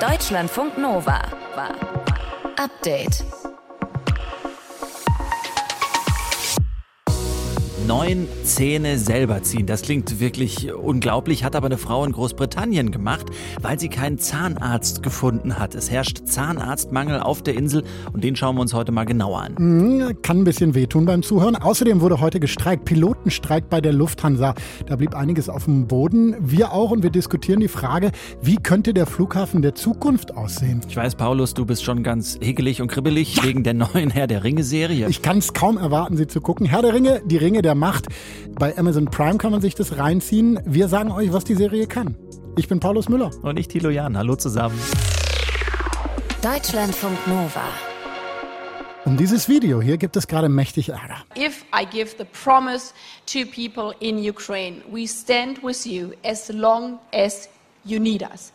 Deutschlandfunk Nova. Update. Neun Zähne selber ziehen. Das klingt wirklich unglaublich, hat aber eine Frau in Großbritannien gemacht, weil sie keinen Zahnarzt gefunden hat. Es herrscht Zahnarztmangel auf der Insel und den schauen wir uns heute mal genauer an. Mhm, kann ein bisschen wehtun beim Zuhören. Außerdem wurde heute gestreikt, Pilotenstreik bei der Lufthansa. Da blieb einiges auf dem Boden. Wir auch und wir diskutieren die Frage, wie könnte der Flughafen der Zukunft aussehen? Ich weiß, Paulus, du bist schon ganz hickelig und kribbelig ja. wegen der neuen Herr der Ringe-Serie. Ich kann es kaum erwarten, sie zu gucken. Herr der Ringe, die Ringe der macht. Bei Amazon Prime kann man sich das reinziehen. Wir sagen euch, was die Serie kann. Ich bin Paulus Müller. Und ich Thilo Jan. Hallo zusammen. Deutschlandfunk Nova. Um dieses Video hier gibt es gerade mächtig Ärger. If I give the promise to people in Ukraine, we stand with you as long as you need us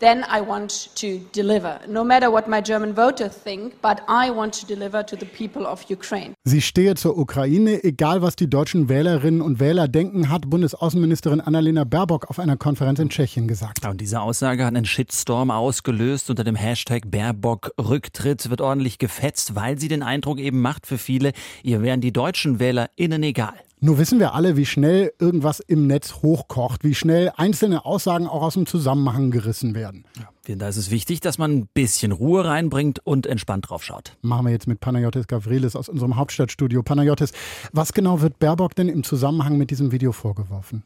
then I want to deliver. No matter what my German voters think, but I want to deliver to the people of Ukraine. Sie stehe zur Ukraine, egal was die deutschen Wählerinnen und Wähler denken, hat Bundesaußenministerin Annalena Baerbock auf einer Konferenz in Tschechien gesagt. Und diese Aussage hat einen Shitstorm ausgelöst. Unter dem Hashtag Baerbock Rücktritt wird ordentlich gefetzt, weil sie den Eindruck eben macht für viele, ihr wären die deutschen WählerInnen egal. Nur wissen wir alle, wie schnell irgendwas im Netz hochkocht, wie schnell einzelne Aussagen auch aus dem Zusammenhang gerissen werden. Ja, da ist es wichtig, dass man ein bisschen Ruhe reinbringt und entspannt drauf schaut. Machen wir jetzt mit Panayotis Gavrilis aus unserem Hauptstadtstudio. Panayotis, was genau wird Baerbock denn im Zusammenhang mit diesem Video vorgeworfen?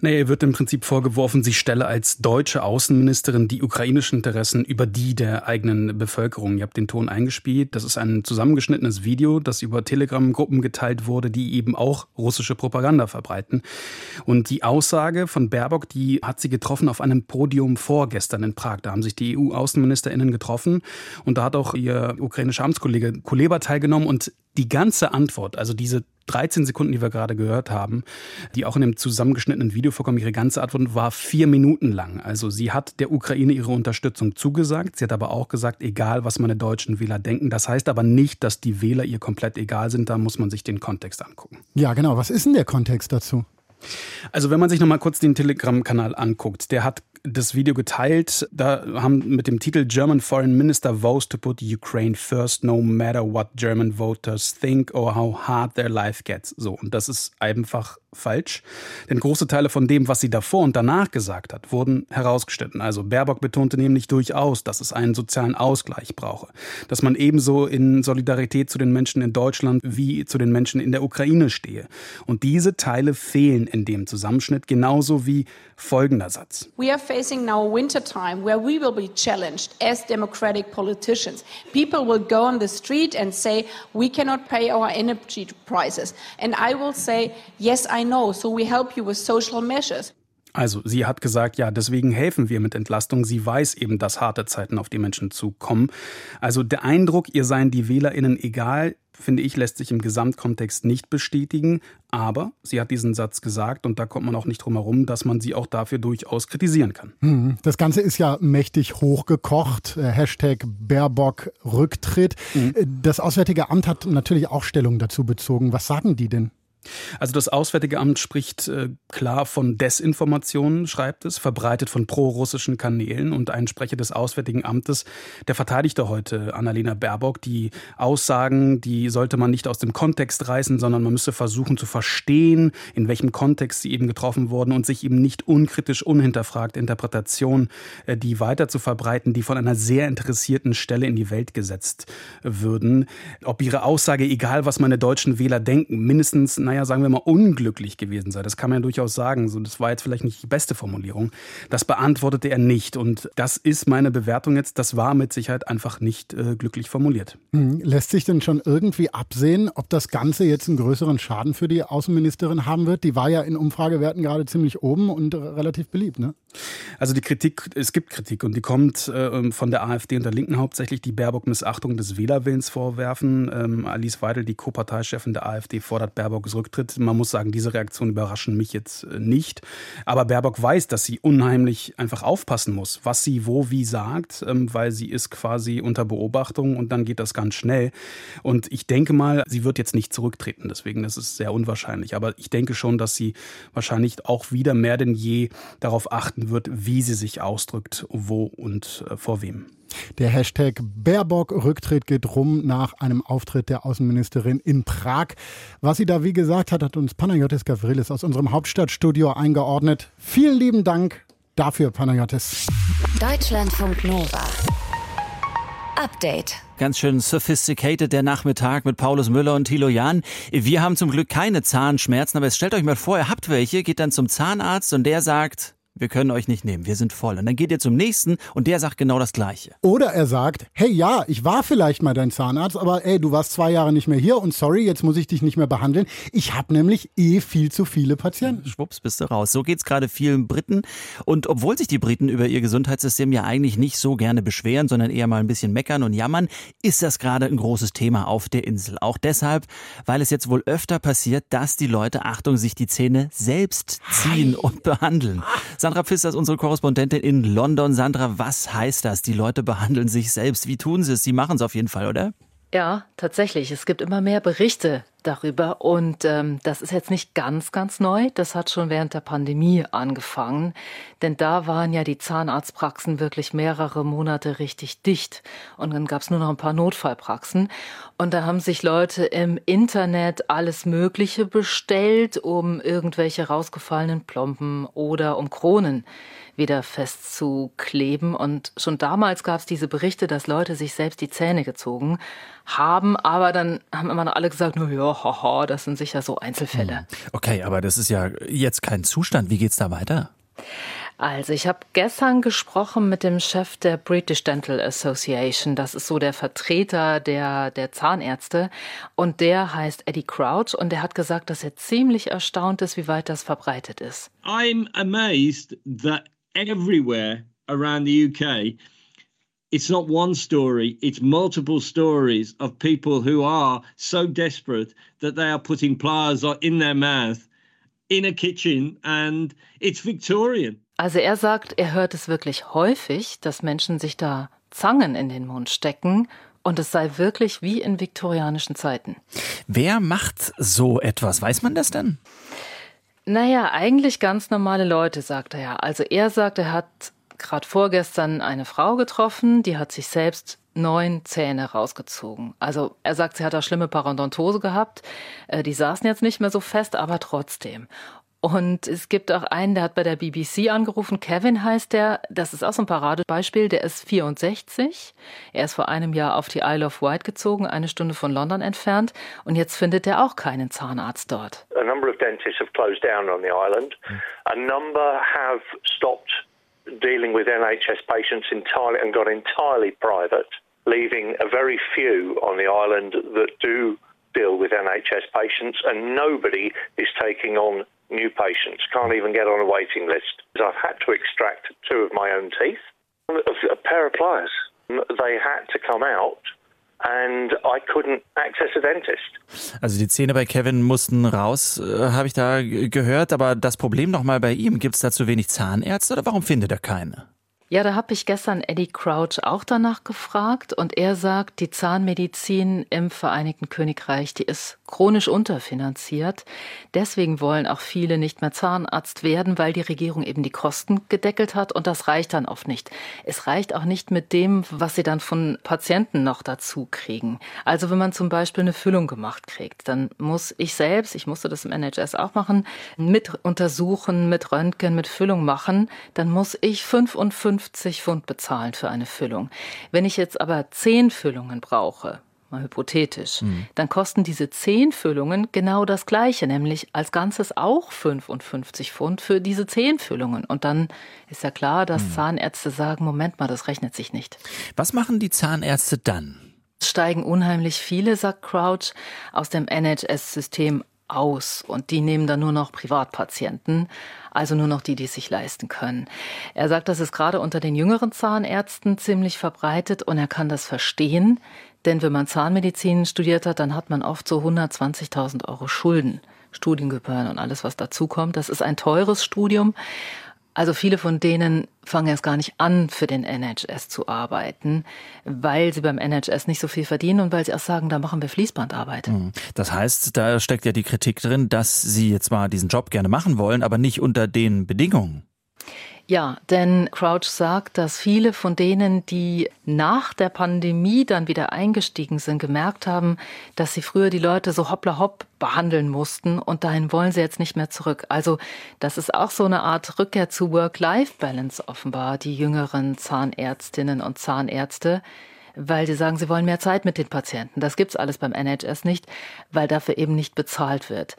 Naja, ihr wird im Prinzip vorgeworfen, sie stelle als deutsche Außenministerin die ukrainischen Interessen über die der eigenen Bevölkerung. Ihr habt den Ton eingespielt. Das ist ein zusammengeschnittenes Video, das über Telegram-Gruppen geteilt wurde, die eben auch russische Propaganda verbreiten. Und die Aussage von Baerbock, die hat sie getroffen auf einem Podium vorgestern in Prag. Da haben sich die EU-AußenministerInnen getroffen und da hat auch ihr ukrainischer Amtskollege Kuleba teilgenommen und die ganze Antwort, also diese 13 Sekunden, die wir gerade gehört haben, die auch in dem zusammengeschnittenen Video vorkommen, ihre ganze Antwort war vier Minuten lang. Also sie hat der Ukraine ihre Unterstützung zugesagt. Sie hat aber auch gesagt, egal was meine deutschen Wähler denken. Das heißt aber nicht, dass die Wähler ihr komplett egal sind. Da muss man sich den Kontext angucken. Ja, genau. Was ist denn der Kontext dazu? Also wenn man sich nochmal kurz den Telegram-Kanal anguckt, der hat das Video geteilt. Da haben mit dem Titel German Foreign Minister vows to put Ukraine first, no matter what German voters think or how hard their life gets. So, und das ist einfach falsch. Denn große Teile von dem, was sie davor und danach gesagt hat, wurden herausgeschnitten. Also Baerbock betonte nämlich durchaus, dass es einen sozialen Ausgleich brauche. Dass man ebenso in Solidarität zu den Menschen in Deutschland wie zu den Menschen in der Ukraine stehe. Und diese Teile fehlen in dem Zusammenschnitt, genauso wie folgender Satz. We are facing now a winter time where we will be challenged as democratic politicians. People will go on the street and say, we cannot pay our energy prices. And I will say, yes, I know, so we help you with social measures. Also sie hat gesagt, ja, deswegen helfen wir mit Entlastung. Sie weiß eben, dass harte Zeiten auf die Menschen zukommen. Also der Eindruck, ihr seien die Wählerinnen egal, finde ich, lässt sich im Gesamtkontext nicht bestätigen. Aber sie hat diesen Satz gesagt und da kommt man auch nicht drum herum, dass man sie auch dafür durchaus kritisieren kann. Hm, das Ganze ist ja mächtig hochgekocht. Äh, Hashtag Baerbock Rücktritt. Mhm. Das Auswärtige Amt hat natürlich auch Stellung dazu bezogen. Was sagen die denn? Also das Auswärtige Amt spricht äh, klar von Desinformationen, schreibt es, verbreitet von prorussischen Kanälen. Und ein Sprecher des Auswärtigen Amtes, der verteidigte heute Annalena Baerbock. Die Aussagen, die sollte man nicht aus dem Kontext reißen, sondern man müsse versuchen zu verstehen, in welchem Kontext sie eben getroffen wurden und sich eben nicht unkritisch, unhinterfragt Interpretationen, äh, die weiter zu verbreiten, die von einer sehr interessierten Stelle in die Welt gesetzt würden. Ob ihre Aussage, egal was meine deutschen Wähler denken, mindestens, naja, naja, sagen wir mal, unglücklich gewesen sei. Das kann man ja durchaus sagen. So, das war jetzt vielleicht nicht die beste Formulierung. Das beantwortete er nicht. Und das ist meine Bewertung jetzt. Das war mit Sicherheit einfach nicht äh, glücklich formuliert. Hm. Lässt sich denn schon irgendwie absehen, ob das Ganze jetzt einen größeren Schaden für die Außenministerin haben wird? Die war ja in Umfragewerten gerade ziemlich oben und relativ beliebt, ne? Also die Kritik, es gibt Kritik und die kommt äh, von der AfD und der Linken hauptsächlich, die Baerbock Missachtung des Wählerwillens vorwerfen. Ähm, Alice Weidel, die Co-Parteichefin der AfD, fordert Baerbocks Rücktritt zurücktritt. Man muss sagen, diese Reaktionen überraschen mich jetzt äh, nicht. Aber Baerbock weiß, dass sie unheimlich einfach aufpassen muss, was sie wo wie sagt, ähm, weil sie ist quasi unter Beobachtung und dann geht das ganz schnell. Und ich denke mal, sie wird jetzt nicht zurücktreten. Deswegen das ist sehr unwahrscheinlich. Aber ich denke schon, dass sie wahrscheinlich auch wieder mehr denn je darauf achten wird, wie sie sich ausdrückt, wo und äh, vor wem. Der Hashtag Baerbock-Rücktritt geht rum nach einem Auftritt der Außenministerin in Prag. Was sie da wie gesagt hat, hat uns Panayotis Gavrilis aus unserem Hauptstadtstudio eingeordnet. Vielen lieben Dank dafür, Panayotis. Deutschlandfunk Nova. Update. Ganz schön sophisticated der Nachmittag mit Paulus Müller und Thilo Jahn. Wir haben zum Glück keine Zahnschmerzen, aber jetzt stellt euch mal vor, ihr habt welche, geht dann zum Zahnarzt und der sagt, wir können euch nicht nehmen, wir sind voll. Und dann geht ihr zum nächsten und der sagt genau das Gleiche. Oder er sagt, hey ja, ich war vielleicht mal dein Zahnarzt, aber ey, du warst zwei Jahre nicht mehr hier und sorry, jetzt muss ich dich nicht mehr behandeln. Ich habe nämlich eh viel zu viele Patienten. Schwupps, bist du raus. So geht's gerade vielen Briten. Und obwohl sich die Briten über ihr Gesundheitssystem ja eigentlich nicht so gerne beschweren, sondern eher mal ein bisschen meckern und jammern, ist das gerade ein großes Thema auf der Insel. Auch deshalb, weil es jetzt wohl öfter passiert, dass die Leute, Achtung, sich die Zähne selbst ziehen und behandeln. Sandra Pfister ist unsere Korrespondentin in London. Sandra, was heißt das? Die Leute behandeln sich selbst. Wie tun sie es? Sie machen es auf jeden Fall, oder? Ja, tatsächlich. Es gibt immer mehr Berichte darüber und ähm, das ist jetzt nicht ganz, ganz neu. Das hat schon während der Pandemie angefangen, denn da waren ja die Zahnarztpraxen wirklich mehrere Monate richtig dicht und dann gab es nur noch ein paar Notfallpraxen und da haben sich Leute im Internet alles Mögliche bestellt, um irgendwelche rausgefallenen Plomben oder um Kronen wieder festzukleben. Und schon damals gab es diese Berichte, dass Leute sich selbst die Zähne gezogen haben, aber dann haben immer noch alle gesagt, na ja, haha, das sind sicher so Einzelfälle. Hm. Okay, aber das ist ja jetzt kein Zustand. Wie geht's da weiter? Also ich habe gestern gesprochen mit dem Chef der British Dental Association. Das ist so der Vertreter der, der Zahnärzte. Und der heißt Eddie Crouch und der hat gesagt, dass er ziemlich erstaunt ist, wie weit das verbreitet ist. I'm amazed that everywhere around the UK, it's not one story, it's multiple stories of people who are so desperate that they are putting pliers in their mouth in a kitchen and it's Victorian. Also er sagt, er hört es wirklich häufig, dass Menschen sich da Zangen in den Mund stecken und es sei wirklich wie in viktorianischen Zeiten. Wer macht so etwas? Weiß man das denn? Naja, eigentlich ganz normale Leute, sagt er ja. Also er sagt, er hat gerade vorgestern eine Frau getroffen, die hat sich selbst neun Zähne rausgezogen. Also er sagt, sie hat da schlimme Parodontose gehabt. Äh, die saßen jetzt nicht mehr so fest, aber trotzdem. Und es gibt auch einen, der hat bei der BBC angerufen, Kevin heißt der, das ist auch so ein Paradebeispiel, der ist 64. Er ist vor einem Jahr auf die Isle of Wight gezogen, eine Stunde von London entfernt und jetzt findet er auch keinen Zahnarzt dort. A number of dentists have closed down on the island. A number have stopped dealing with NHS patients entirely and got entirely private, leaving a very few on the island that do deal with NHS patients and nobody is taking on new patients, can't even get on a waiting list. I've had to extract two of my own teeth, a pair of pliers. They had to come out and I couldn't access a dentist. Also die Zähne bei Kevin mussten raus, äh, habe ich da gehört. Aber das Problem nochmal bei ihm, gibt es da zu wenig Zahnärzte oder warum findet er keine? Ja, da habe ich gestern Eddie Crouch auch danach gefragt und er sagt, die Zahnmedizin im Vereinigten Königreich, die ist chronisch unterfinanziert. Deswegen wollen auch viele nicht mehr Zahnarzt werden, weil die Regierung eben die Kosten gedeckelt hat und das reicht dann oft nicht. Es reicht auch nicht mit dem, was sie dann von Patienten noch dazu kriegen. Also wenn man zum Beispiel eine Füllung gemacht kriegt, dann muss ich selbst, ich musste das im NHS auch machen, mit untersuchen, mit Röntgen, mit Füllung machen, dann muss ich fünf und fünf 50 Pfund bezahlen für eine Füllung. Wenn ich jetzt aber zehn Füllungen brauche, mal hypothetisch, mhm. dann kosten diese zehn Füllungen genau das Gleiche, nämlich als Ganzes auch 55 Pfund für diese zehn Füllungen. Und dann ist ja klar, dass mhm. Zahnärzte sagen, Moment mal, das rechnet sich nicht. Was machen die Zahnärzte dann? Steigen unheimlich viele, sagt Crouch, aus dem NHS-System aus und die nehmen dann nur noch Privatpatienten, also nur noch die, die es sich leisten können. Er sagt, das ist gerade unter den jüngeren Zahnärzten ziemlich verbreitet und er kann das verstehen, denn wenn man Zahnmedizin studiert hat, dann hat man oft so 120.000 Euro Schulden Studiengebühren und alles, was dazukommt. Das ist ein teures Studium. Also viele von denen fangen erst gar nicht an, für den NHS zu arbeiten, weil sie beim NHS nicht so viel verdienen und weil sie auch sagen, da machen wir Fließbandarbeit. Mhm. Das heißt, da steckt ja die Kritik drin, dass sie jetzt mal diesen Job gerne machen wollen, aber nicht unter den Bedingungen. Ja, denn Crouch sagt, dass viele von denen, die nach der Pandemie dann wieder eingestiegen sind, gemerkt haben, dass sie früher die Leute so hoppla hopp behandeln mussten und dahin wollen sie jetzt nicht mehr zurück. Also das ist auch so eine Art Rückkehr zu Work-Life-Balance offenbar, die jüngeren Zahnärztinnen und Zahnärzte weil sie sagen, sie wollen mehr Zeit mit den Patienten. Das gibt's alles beim NHS nicht, weil dafür eben nicht bezahlt wird.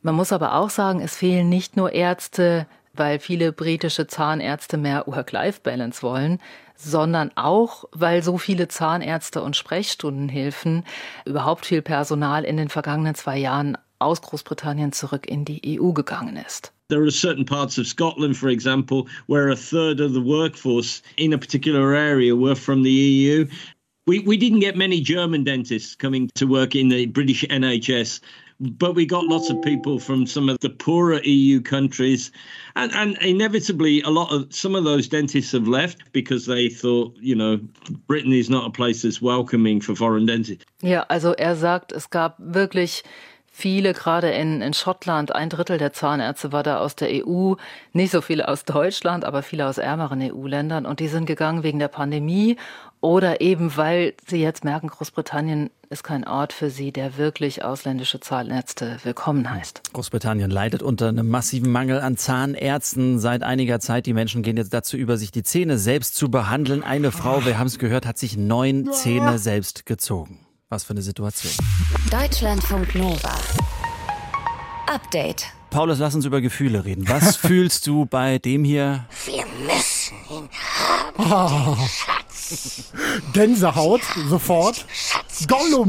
Man muss aber auch sagen, es fehlen nicht nur Ärzte weil viele britische Zahnärzte mehr Work-Life-Balance wollen, sondern auch, weil so viele Zahnärzte und Sprechstundenhilfen überhaupt viel Personal in den vergangenen zwei Jahren aus Großbritannien zurück in die EU gegangen ist. There are certain parts of Scotland, for example, where a third of the workforce in a particular area were from the EU. We, we didn't get many German dentists coming to work in the British NHS but we got lots of people from some of the poorer EU countries. And, and inevitably, a lot of some of those dentists have left because they thought, you know, Britain is not a place that's welcoming for foreign dentists. Ja, also er sagt, es gab wirklich viele, gerade in, in Schottland, ein Drittel der Zahnärzte war da aus der EU, nicht so viele aus Deutschland, aber viele aus ärmeren EU-Ländern und die sind gegangen wegen der Pandemie oder eben, weil sie jetzt merken, Großbritannien ist kein Ort für sie, der wirklich ausländische Zahnärzte willkommen heißt. Großbritannien leidet unter einem massiven Mangel an Zahnärzten seit einiger Zeit. Die Menschen gehen jetzt dazu über, sich die Zähne selbst zu behandeln. Eine Frau, wir haben es gehört, hat sich neun Zähne selbst gezogen. Was für eine Situation. Deutschlandfunk Nova. Update. Paulus, lass uns über Gefühle reden. Was fühlst du bei dem hier? Wir müssen ihn haben, oh. Gänsehaut, sofort. Gollum.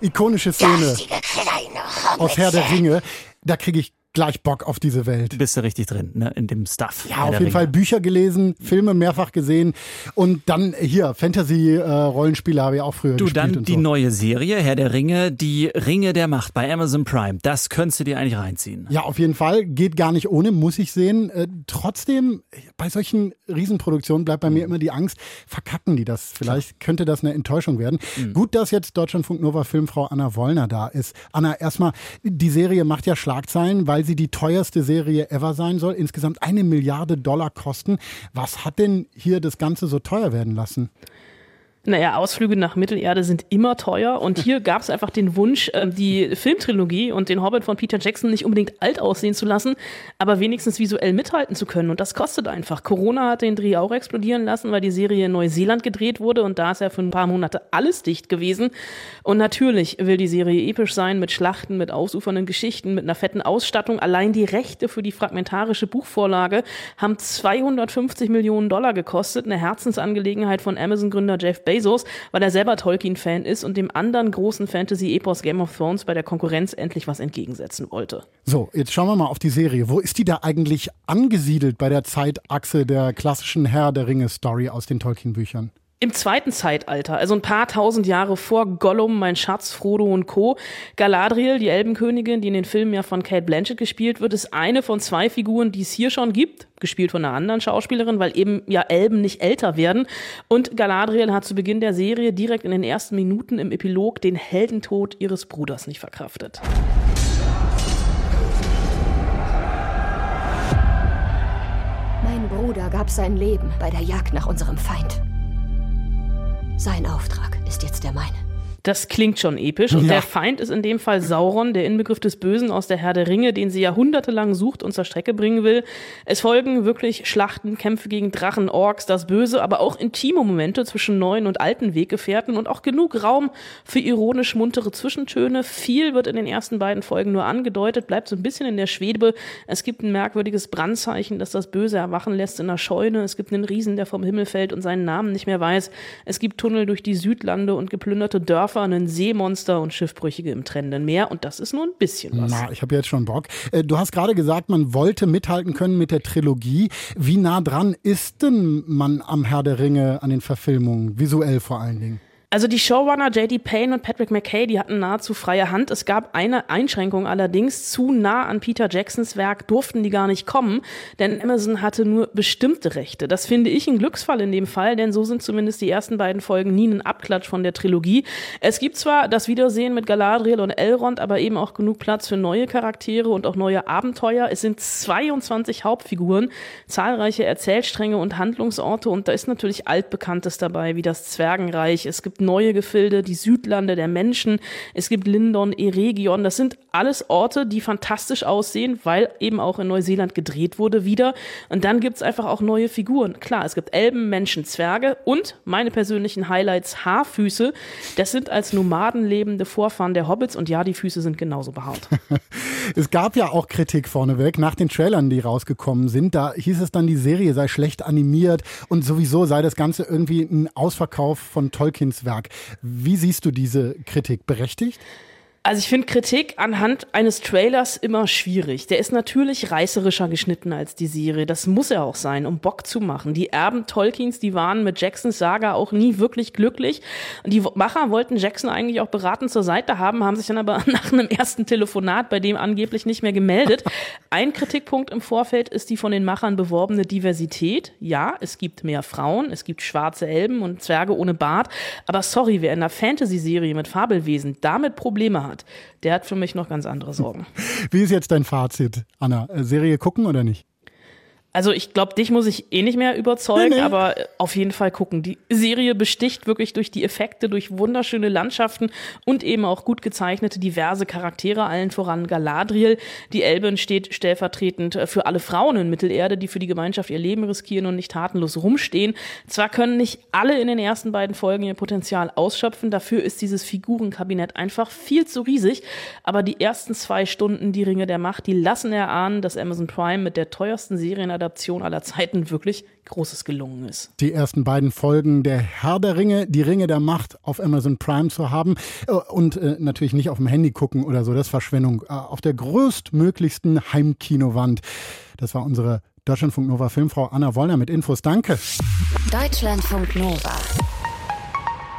Ikonische Szene aus Herr der Ringe. Da kriege ich gleich Bock auf diese Welt. Bist du richtig drin, ne? In dem Stuff. Ja, auf jeden Ringe. Fall Bücher gelesen, Filme mehrfach gesehen und dann hier Fantasy-Rollenspiele äh, habe ich auch früher du, gespielt. Du dann die so. neue Serie Herr der Ringe, die Ringe der Macht bei Amazon Prime. Das könntest du dir eigentlich reinziehen. Ja, auf jeden Fall. Geht gar nicht ohne, muss ich sehen. Äh, trotzdem, bei solchen Riesenproduktionen bleibt bei mir immer die Angst, verkacken die das? Vielleicht könnte das eine Enttäuschung werden. Mhm. Gut, dass jetzt Deutschlandfunk Nova Filmfrau Anna Wollner da ist. Anna, erstmal, die Serie macht ja Schlagzeilen, weil weil sie die teuerste Serie ever sein soll, insgesamt eine Milliarde Dollar kosten. Was hat denn hier das Ganze so teuer werden lassen? Naja, Ausflüge nach Mittelerde sind immer teuer. Und hier gab es einfach den Wunsch, ähm, die Filmtrilogie und den Hobbit von Peter Jackson nicht unbedingt alt aussehen zu lassen, aber wenigstens visuell mithalten zu können. Und das kostet einfach. Corona hat den Dreh auch explodieren lassen, weil die Serie in Neuseeland gedreht wurde und da ist ja für ein paar Monate alles dicht gewesen. Und natürlich will die Serie episch sein mit Schlachten, mit ausufernden Geschichten, mit einer fetten Ausstattung. Allein die Rechte für die fragmentarische Buchvorlage haben 250 Millionen Dollar gekostet, eine Herzensangelegenheit von Amazon-Gründer Jeff Bezos Bezos, weil er selber Tolkien-Fan ist und dem anderen großen Fantasy-Epos Game of Thrones bei der Konkurrenz endlich was entgegensetzen wollte. So, jetzt schauen wir mal auf die Serie. Wo ist die da eigentlich angesiedelt bei der Zeitachse der klassischen Herr der Ringe-Story aus den Tolkien-Büchern? Im zweiten Zeitalter, also ein paar tausend Jahre vor Gollum, mein Schatz, Frodo und Co. Galadriel, die Elbenkönigin, die in den Filmen ja von Kate Blanchett gespielt wird, ist eine von zwei Figuren, die es hier schon gibt, gespielt von einer anderen Schauspielerin, weil eben ja Elben nicht älter werden. Und Galadriel hat zu Beginn der Serie direkt in den ersten Minuten im Epilog den Heldentod ihres Bruders nicht verkraftet. Mein Bruder gab sein Leben bei der Jagd nach unserem Feind. Sein Auftrag ist jetzt der meine. Das klingt schon episch. Und ja. der Feind ist in dem Fall Sauron, der Inbegriff des Bösen aus der Herr der Ringe, den sie jahrhundertelang sucht und zur Strecke bringen will. Es folgen wirklich Schlachten, Kämpfe gegen Drachen, Orks, das Böse, aber auch intime Momente zwischen neuen und alten Weggefährten und auch genug Raum für ironisch muntere Zwischentöne. Viel wird in den ersten beiden Folgen nur angedeutet, bleibt so ein bisschen in der Schwebe. Es gibt ein merkwürdiges Brandzeichen, das das Böse erwachen lässt in der Scheune. Es gibt einen Riesen, der vom Himmel fällt und seinen Namen nicht mehr weiß. Es gibt Tunnel durch die Südlande und geplünderte Dörfer Dörfer, ein Seemonster und Schiffbrüchige im trennenden Meer. Und das ist nur ein bisschen was. Na, ich habe jetzt schon Bock. Äh, du hast gerade gesagt, man wollte mithalten können mit der Trilogie. Wie nah dran ist denn man am Herr der Ringe an den Verfilmungen, visuell vor allen Dingen? Also die Showrunner J.D. Payne und Patrick McKay, die hatten nahezu freie Hand. Es gab eine Einschränkung allerdings. Zu nah an Peter Jacksons Werk durften die gar nicht kommen, denn Amazon hatte nur bestimmte Rechte. Das finde ich ein Glücksfall in dem Fall, denn so sind zumindest die ersten beiden Folgen nie ein Abklatsch von der Trilogie. Es gibt zwar das Wiedersehen mit Galadriel und Elrond, aber eben auch genug Platz für neue Charaktere und auch neue Abenteuer. Es sind 22 Hauptfiguren, zahlreiche Erzählstränge und Handlungsorte und da ist natürlich altbekanntes dabei, wie das Zwergenreich. Es gibt neue Gefilde, die Südlande der Menschen. Es gibt Lindon, Eregion. Das sind alles Orte, die fantastisch aussehen, weil eben auch in Neuseeland gedreht wurde wieder. Und dann gibt's einfach auch neue Figuren. Klar, es gibt Elben, Menschen, Zwerge und meine persönlichen Highlights Haarfüße. Das sind als Nomaden lebende Vorfahren der Hobbits und ja, die Füße sind genauso behaart. es gab ja auch Kritik vorneweg nach den Trailern, die rausgekommen sind. Da hieß es dann, die Serie sei schlecht animiert und sowieso sei das Ganze irgendwie ein Ausverkauf von Tolkiens Werk. Wie siehst du diese Kritik? Berechtigt? Also ich finde Kritik anhand eines Trailers immer schwierig. Der ist natürlich reißerischer geschnitten als die Serie. Das muss er auch sein, um Bock zu machen. Die Erben Tolkiens, die waren mit Jacksons Saga auch nie wirklich glücklich. Die Macher wollten Jackson eigentlich auch beratend zur Seite haben, haben sich dann aber nach einem ersten Telefonat bei dem angeblich nicht mehr gemeldet. Ein Kritikpunkt im Vorfeld ist die von den Machern beworbene Diversität. Ja, es gibt mehr Frauen, es gibt schwarze Elben und Zwerge ohne Bart. Aber sorry, wer in einer Fantasy-Serie mit Fabelwesen damit Probleme hat, hat, der hat für mich noch ganz andere Sorgen. Wie ist jetzt dein Fazit, Anna? Äh, Serie gucken oder nicht? Also ich glaube, dich muss ich eh nicht mehr überzeugen, nee, nee. aber auf jeden Fall gucken. Die Serie besticht wirklich durch die Effekte, durch wunderschöne Landschaften und eben auch gut gezeichnete diverse Charaktere, allen voran Galadriel. Die Elben steht stellvertretend für alle Frauen in Mittelerde, die für die Gemeinschaft ihr Leben riskieren und nicht tatenlos rumstehen. Zwar können nicht alle in den ersten beiden Folgen ihr Potenzial ausschöpfen, dafür ist dieses Figurenkabinett einfach viel zu riesig, aber die ersten zwei Stunden, die Ringe der Macht, die lassen erahnen, dass Amazon Prime mit der teuersten Serien Adaption aller Zeiten wirklich Großes gelungen ist. Die ersten beiden Folgen der Herr der Ringe, die Ringe der Macht auf Amazon Prime zu haben äh, und äh, natürlich nicht auf dem Handy gucken oder so, das ist Verschwendung. Äh, auf der größtmöglichsten Heimkinowand. Das war unsere Deutschlandfunk Nova Filmfrau Anna Wollner mit Infos. Danke. Deutschlandfunk Nova.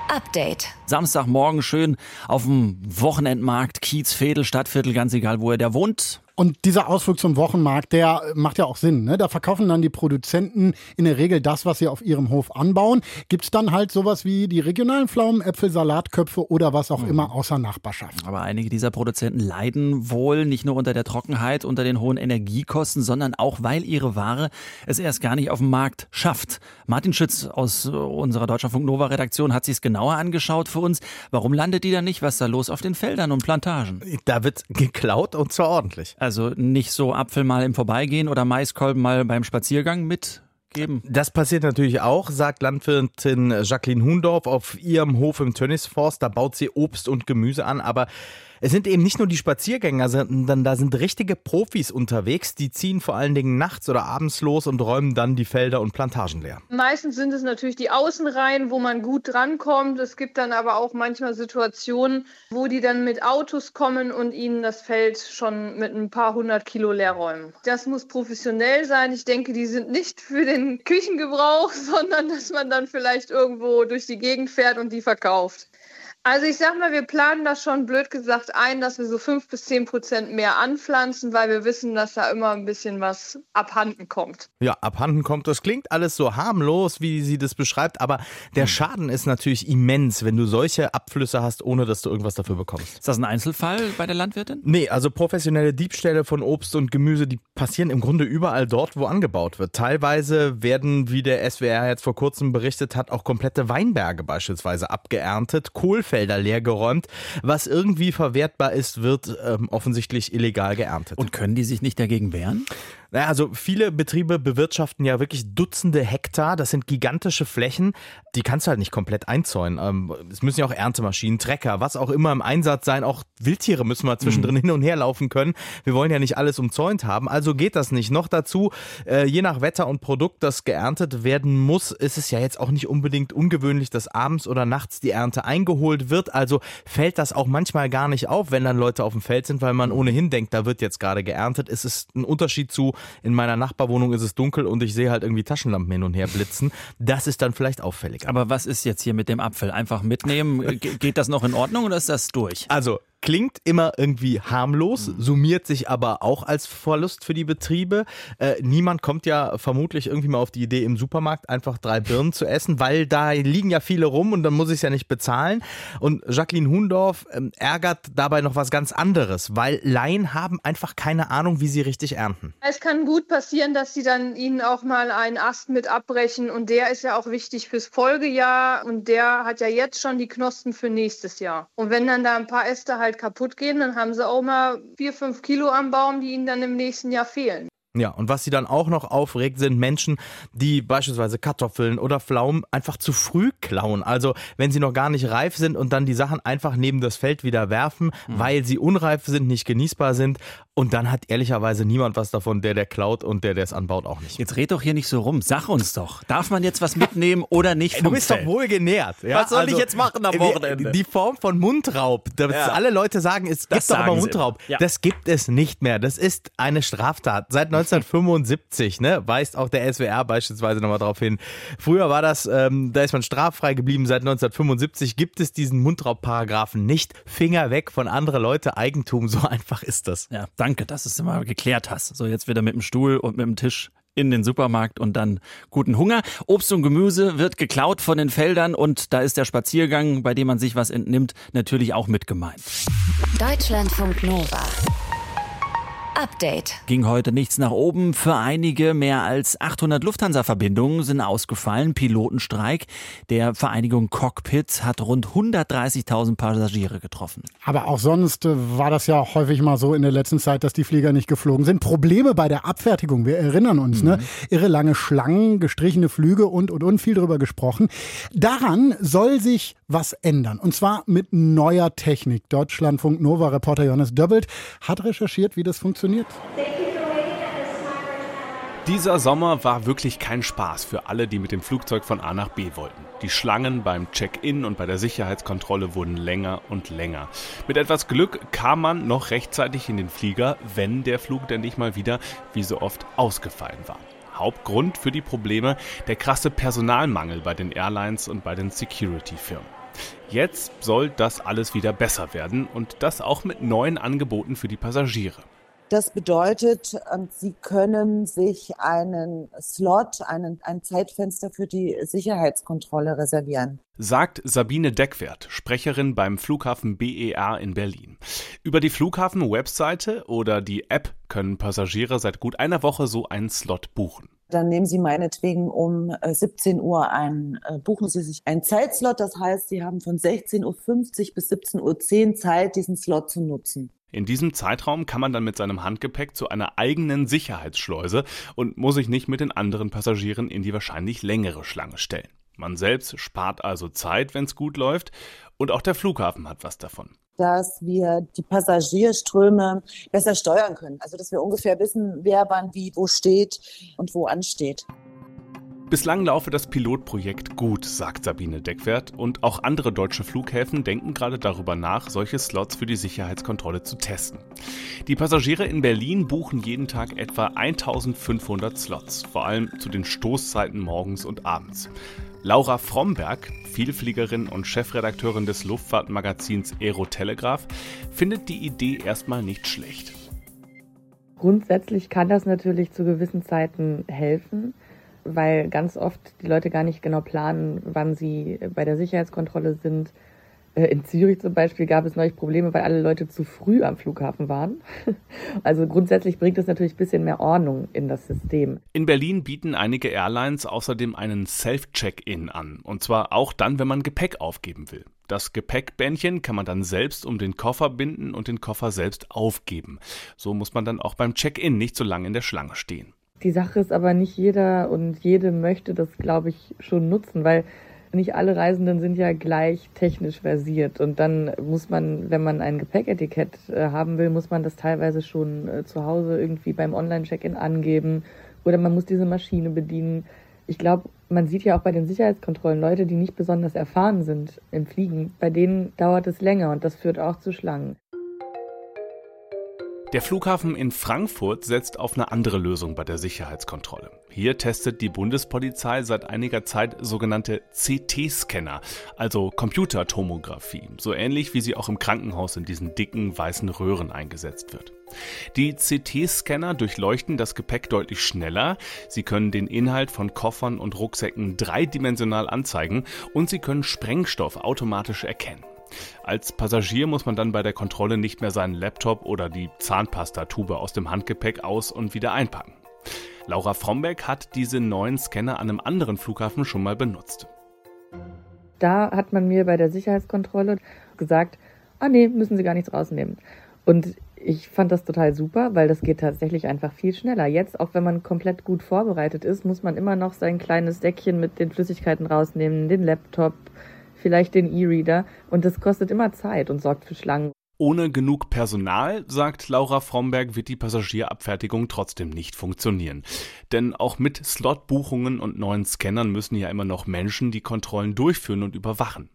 Update. Samstagmorgen schön auf dem Wochenendmarkt, Kiez, Veedel, Stadtviertel, ganz egal, wo er da wohnt. Und dieser Ausflug zum Wochenmarkt, der macht ja auch Sinn. Ne? Da verkaufen dann die Produzenten in der Regel das, was sie auf ihrem Hof anbauen. Gibt es dann halt sowas wie die regionalen Pflaumen, Äpfel, Salatköpfe oder was auch mhm. immer außer Nachbarschaft. Aber einige dieser Produzenten leiden wohl nicht nur unter der Trockenheit, unter den hohen Energiekosten, sondern auch, weil ihre Ware es erst gar nicht auf dem Markt schafft. Martin Schütz aus unserer Deutschlandfunk Nova Redaktion hat sich es genauer angeschaut für uns. Warum landet die da nicht? Was ist da los auf den Feldern und Plantagen? Da wird geklaut und zwar ordentlich. Also nicht so Apfel mal im Vorbeigehen oder Maiskolben mal beim Spaziergang mitgeben. Das passiert natürlich auch, sagt Landwirtin Jacqueline Hundorf auf ihrem Hof im Tönnisforst. Da baut sie Obst und Gemüse an, aber es sind eben nicht nur die Spaziergänger, sondern da sind richtige Profis unterwegs. Die ziehen vor allen Dingen nachts oder abends los und räumen dann die Felder und Plantagen leer. Meistens sind es natürlich die Außenreihen, wo man gut drankommt. Es gibt dann aber auch manchmal Situationen, wo die dann mit Autos kommen und ihnen das Feld schon mit ein paar hundert Kilo leer räumen. Das muss professionell sein. Ich denke, die sind nicht für den Küchengebrauch, sondern dass man dann vielleicht irgendwo durch die Gegend fährt und die verkauft. Also ich sag mal, wir planen das schon blöd gesagt ein, dass wir so fünf bis zehn Prozent mehr anpflanzen, weil wir wissen, dass da immer ein bisschen was abhanden kommt. Ja, abhanden kommt. Das klingt alles so harmlos, wie sie das beschreibt, aber der hm. Schaden ist natürlich immens, wenn du solche Abflüsse hast, ohne dass du irgendwas dafür bekommst. Ist das ein Einzelfall bei der Landwirtin? Nee, also professionelle Diebstähle von Obst und Gemüse, die passieren im Grunde überall dort, wo angebaut wird. Teilweise werden, wie der SWR jetzt vor kurzem berichtet hat, auch komplette Weinberge beispielsweise abgeerntet. Kohl Felder leergeräumt. Was irgendwie verwertbar ist, wird ähm, offensichtlich illegal geerntet. Und können die sich nicht dagegen wehren? Naja, also viele Betriebe bewirtschaften ja wirklich Dutzende Hektar. Das sind gigantische Flächen. Die kannst du halt nicht komplett einzäunen. Ähm, es müssen ja auch Erntemaschinen, Trecker, was auch immer im Einsatz sein. Auch Wildtiere müssen mal zwischendrin mhm. hin und her laufen können. Wir wollen ja nicht alles umzäunt haben. Also geht das nicht. Noch dazu, äh, je nach Wetter und Produkt, das geerntet werden muss, ist es ja jetzt auch nicht unbedingt ungewöhnlich, dass abends oder nachts die Ernte eingeholt wird. Also fällt das auch manchmal gar nicht auf, wenn dann Leute auf dem Feld sind, weil man ohnehin denkt, da wird jetzt gerade geerntet. Es ist ein Unterschied zu in meiner Nachbarwohnung ist es dunkel und ich sehe halt irgendwie Taschenlampen hin und her blitzen. Das ist dann vielleicht auffällig. Aber was ist jetzt hier mit dem Apfel? Einfach mitnehmen? Geht das noch in Ordnung oder ist das durch? Also Klingt immer irgendwie harmlos, mhm. summiert sich aber auch als Verlust für die Betriebe. Äh, niemand kommt ja vermutlich irgendwie mal auf die Idee, im Supermarkt einfach drei Birnen zu essen, weil da liegen ja viele rum und dann muss ich es ja nicht bezahlen. Und Jacqueline Hundorf ähm, ärgert dabei noch was ganz anderes, weil Laien haben einfach keine Ahnung, wie sie richtig ernten. Es kann gut passieren, dass sie dann ihnen auch mal einen Ast mit abbrechen und der ist ja auch wichtig fürs Folgejahr und der hat ja jetzt schon die Knospen für nächstes Jahr. Und wenn dann da ein paar Äste halt halt kaputt gehen, dann haben sie auch mal vier, fünf Kilo am Baum, die ihnen dann im nächsten Jahr fehlen. Ja, und was sie dann auch noch aufregt, sind Menschen, die beispielsweise Kartoffeln oder Pflaumen einfach zu früh klauen. Also wenn sie noch gar nicht reif sind und dann die Sachen einfach neben das Feld wieder werfen, mhm. weil sie unreif sind, nicht genießbar sind. Und dann hat ehrlicherweise niemand was davon, der der klaut und der der es anbaut auch nicht. Jetzt red doch hier nicht so rum. Sag uns doch, darf man jetzt was mitnehmen oder nicht vom Du bist Feld? doch wohl genährt. Ja? Was soll also, ich jetzt machen am Wochenende? Die Form von Mundraub, dass ja. alle Leute sagen, es das gibt doch aber Mundraub. Ja. Das gibt es nicht mehr. Das ist eine Straftat. Seit 1975 ne, weist auch der SWR beispielsweise nochmal darauf hin. Früher war das, ähm, da ist man straffrei geblieben. Seit 1975 gibt es diesen Mundraubparagraphen nicht. Finger weg von anderen Leute Eigentum. So einfach ist das. Ja. Danke, dass du es immer geklärt hast. So, jetzt wieder mit dem Stuhl und mit dem Tisch in den Supermarkt und dann guten Hunger. Obst und Gemüse wird geklaut von den Feldern und da ist der Spaziergang, bei dem man sich was entnimmt, natürlich auch mit gemeint. Deutschlandfunk Nova. Update. Ging heute nichts nach oben. Für einige mehr als 800 Lufthansa-Verbindungen sind ausgefallen. Pilotenstreik der Vereinigung Cockpit hat rund 130.000 Passagiere getroffen. Aber auch sonst äh, war das ja häufig mal so in der letzten Zeit, dass die Flieger nicht geflogen sind. Probleme bei der Abfertigung. Wir erinnern uns, ne? mhm. ne? Irre lange Schlangen, gestrichene Flüge und, und, und viel drüber gesprochen. Daran soll sich was ändern. Und zwar mit neuer Technik. Deutschlandfunk Nova Reporter Johannes Döbbelt hat recherchiert, wie das funktioniert. Dieser Sommer war wirklich kein Spaß für alle, die mit dem Flugzeug von A nach B wollten. Die Schlangen beim Check-in und bei der Sicherheitskontrolle wurden länger und länger. Mit etwas Glück kam man noch rechtzeitig in den Flieger, wenn der Flug denn nicht mal wieder, wie so oft, ausgefallen war. Hauptgrund für die Probleme der krasse Personalmangel bei den Airlines und bei den Security-Firmen. Jetzt soll das alles wieder besser werden und das auch mit neuen Angeboten für die Passagiere. Das bedeutet, ähm, Sie können sich einen Slot, einen, ein Zeitfenster für die Sicherheitskontrolle reservieren. Sagt Sabine Deckwert, Sprecherin beim Flughafen BER in Berlin. Über die Flughafen-Webseite oder die App können Passagiere seit gut einer Woche so einen Slot buchen. Dann nehmen Sie meinetwegen um 17 äh, Uhr ein, äh, buchen Sie sich einen Zeitslot. Das heißt, Sie haben von 16.50 Uhr bis 17.10 Uhr Zeit, diesen Slot zu nutzen. In diesem Zeitraum kann man dann mit seinem Handgepäck zu einer eigenen Sicherheitsschleuse und muss sich nicht mit den anderen Passagieren in die wahrscheinlich längere Schlange stellen. Man selbst spart also Zeit, wenn es gut läuft, und auch der Flughafen hat was davon. Dass wir die Passagierströme besser steuern können. Also dass wir ungefähr wissen, wer wann wie wo steht und wo ansteht. Bislang laufe das Pilotprojekt gut, sagt Sabine Deckwert, und auch andere deutsche Flughäfen denken gerade darüber nach, solche Slots für die Sicherheitskontrolle zu testen. Die Passagiere in Berlin buchen jeden Tag etwa 1500 Slots, vor allem zu den Stoßzeiten morgens und abends. Laura Fromberg, Vielfliegerin und Chefredakteurin des Luftfahrtmagazins Aero Telegraph, findet die Idee erstmal nicht schlecht. Grundsätzlich kann das natürlich zu gewissen Zeiten helfen weil ganz oft die Leute gar nicht genau planen, wann sie bei der Sicherheitskontrolle sind. Äh, in Zürich zum Beispiel gab es neulich Probleme, weil alle Leute zu früh am Flughafen waren. Also grundsätzlich bringt es natürlich ein bisschen mehr Ordnung in das System. In Berlin bieten einige Airlines außerdem einen Self-Check-In an. Und zwar auch dann, wenn man Gepäck aufgeben will. Das Gepäckbändchen kann man dann selbst um den Koffer binden und den Koffer selbst aufgeben. So muss man dann auch beim Check-In nicht so lange in der Schlange stehen. Die Sache ist aber nicht jeder und jede möchte das, glaube ich, schon nutzen, weil nicht alle Reisenden sind ja gleich technisch versiert. Und dann muss man, wenn man ein Gepäcketikett äh, haben will, muss man das teilweise schon äh, zu Hause irgendwie beim Online-Check-In angeben oder man muss diese Maschine bedienen. Ich glaube, man sieht ja auch bei den Sicherheitskontrollen Leute, die nicht besonders erfahren sind im Fliegen. Bei denen dauert es länger und das führt auch zu Schlangen. Der Flughafen in Frankfurt setzt auf eine andere Lösung bei der Sicherheitskontrolle. Hier testet die Bundespolizei seit einiger Zeit sogenannte CT-Scanner, also Computertomographie, so ähnlich wie sie auch im Krankenhaus in diesen dicken weißen Röhren eingesetzt wird. Die CT-Scanner durchleuchten das Gepäck deutlich schneller, sie können den Inhalt von Koffern und Rucksäcken dreidimensional anzeigen und sie können Sprengstoff automatisch erkennen. Als Passagier muss man dann bei der Kontrolle nicht mehr seinen Laptop oder die Zahnpastatube aus dem Handgepäck aus und wieder einpacken. Laura Frombeck hat diese neuen Scanner an einem anderen Flughafen schon mal benutzt. Da hat man mir bei der Sicherheitskontrolle gesagt, ah nee, müssen Sie gar nichts rausnehmen. Und ich fand das total super, weil das geht tatsächlich einfach viel schneller. Jetzt, auch wenn man komplett gut vorbereitet ist, muss man immer noch sein kleines Säckchen mit den Flüssigkeiten rausnehmen, den Laptop, vielleicht den E-Reader und das kostet immer Zeit und sorgt für Schlangen. Ohne genug Personal, sagt Laura Fromberg, wird die Passagierabfertigung trotzdem nicht funktionieren. Denn auch mit Slotbuchungen und neuen Scannern müssen ja immer noch Menschen die Kontrollen durchführen und überwachen.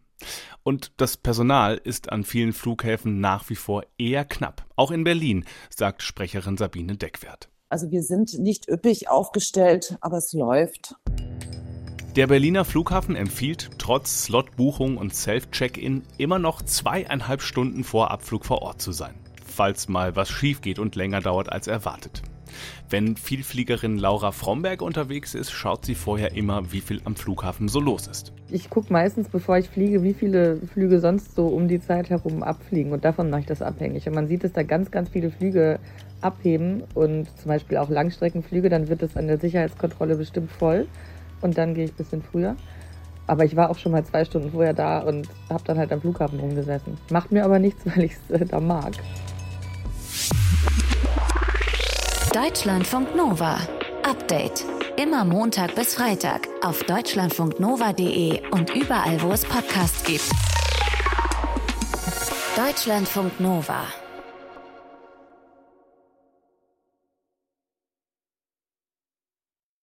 Und das Personal ist an vielen Flughäfen nach wie vor eher knapp. Auch in Berlin, sagt Sprecherin Sabine Deckwert. Also wir sind nicht üppig aufgestellt, aber es läuft. Der Berliner Flughafen empfiehlt trotz Slotbuchung und Self-Check-In immer noch zweieinhalb Stunden vor Abflug vor Ort zu sein, falls mal was schief geht und länger dauert als erwartet. Wenn Vielfliegerin Laura Fromberg unterwegs ist, schaut sie vorher immer, wie viel am Flughafen so los ist. Ich gucke meistens, bevor ich fliege, wie viele Flüge sonst so um die Zeit herum abfliegen und davon mache ich das abhängig. Und man sieht, dass da ganz, ganz viele Flüge abheben und zum Beispiel auch Langstreckenflüge, dann wird es an der Sicherheitskontrolle bestimmt voll und dann gehe ich ein bisschen früher. Aber ich war auch schon mal zwei Stunden vorher da und habe dann halt am Flughafen rumgesessen. Macht mir aber nichts, weil ich es äh, da mag. Deutschlandfunk Nova. Update. Immer Montag bis Freitag auf deutschlandfunknova.de und überall, wo es Podcasts gibt. Deutschlandfunk Nova.